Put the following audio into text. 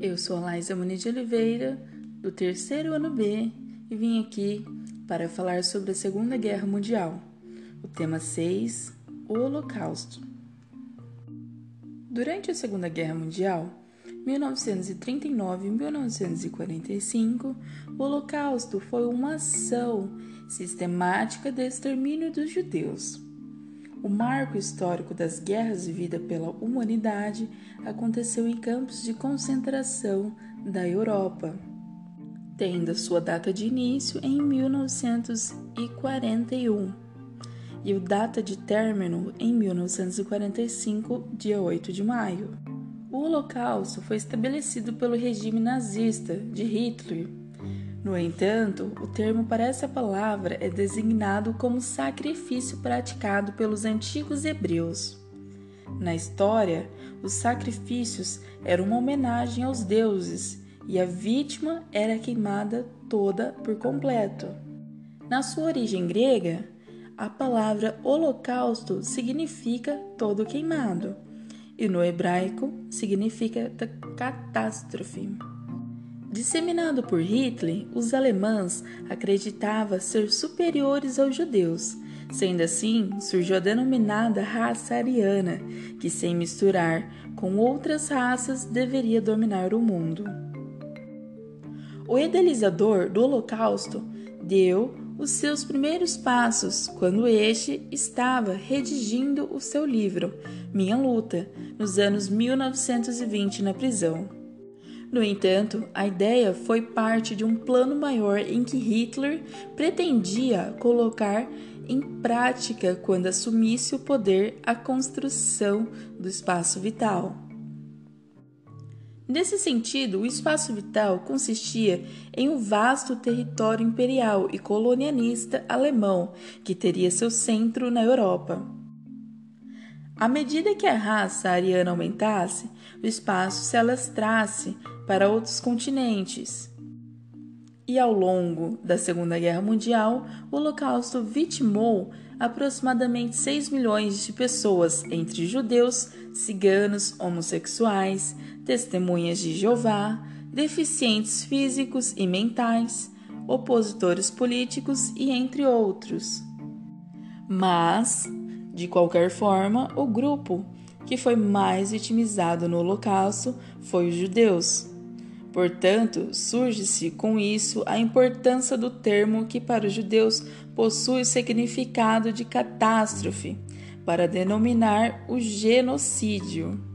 Eu sou a Laísa Muniz de Oliveira, do terceiro ano B, e vim aqui para falar sobre a Segunda Guerra Mundial, o tema 6, o Holocausto. Durante a Segunda Guerra Mundial, 1939 e 1945, o Holocausto foi uma ação sistemática de extermínio dos judeus. O marco histórico das guerras vividas pela humanidade aconteceu em campos de concentração da Europa, tendo sua data de início em 1941 e o data de término em 1945, dia 8 de maio. O Holocausto foi estabelecido pelo regime nazista de Hitler no entanto, o termo para essa palavra é designado como sacrifício praticado pelos antigos hebreus. Na história, os sacrifícios eram uma homenagem aos deuses e a vítima era queimada toda por completo. Na sua origem grega, a palavra holocausto significa todo queimado, e no hebraico significa catástrofe. Disseminado por Hitler, os alemães acreditavam ser superiores aos judeus. Sendo assim, surgiu a denominada raça ariana, que, sem misturar com outras raças, deveria dominar o mundo. O idealizador do Holocausto deu os seus primeiros passos quando este estava redigindo o seu livro Minha Luta, nos anos 1920 na prisão. No entanto, a ideia foi parte de um plano maior em que Hitler pretendia colocar em prática quando assumisse o poder a construção do espaço vital. Nesse sentido, o espaço vital consistia em um vasto território imperial e colonialista alemão que teria seu centro na Europa. À medida que a raça ariana aumentasse, o espaço se alastrasse para outros continentes. E ao longo da Segunda Guerra Mundial, o Holocausto vitimou aproximadamente 6 milhões de pessoas, entre judeus, ciganos, homossexuais, testemunhas de Jeová, deficientes físicos e mentais, opositores políticos e entre outros. Mas, de qualquer forma, o grupo que foi mais vitimizado no Holocausto foi os judeus. Portanto, surge-se com isso a importância do termo que para os judeus possui significado de catástrofe, para denominar o genocídio.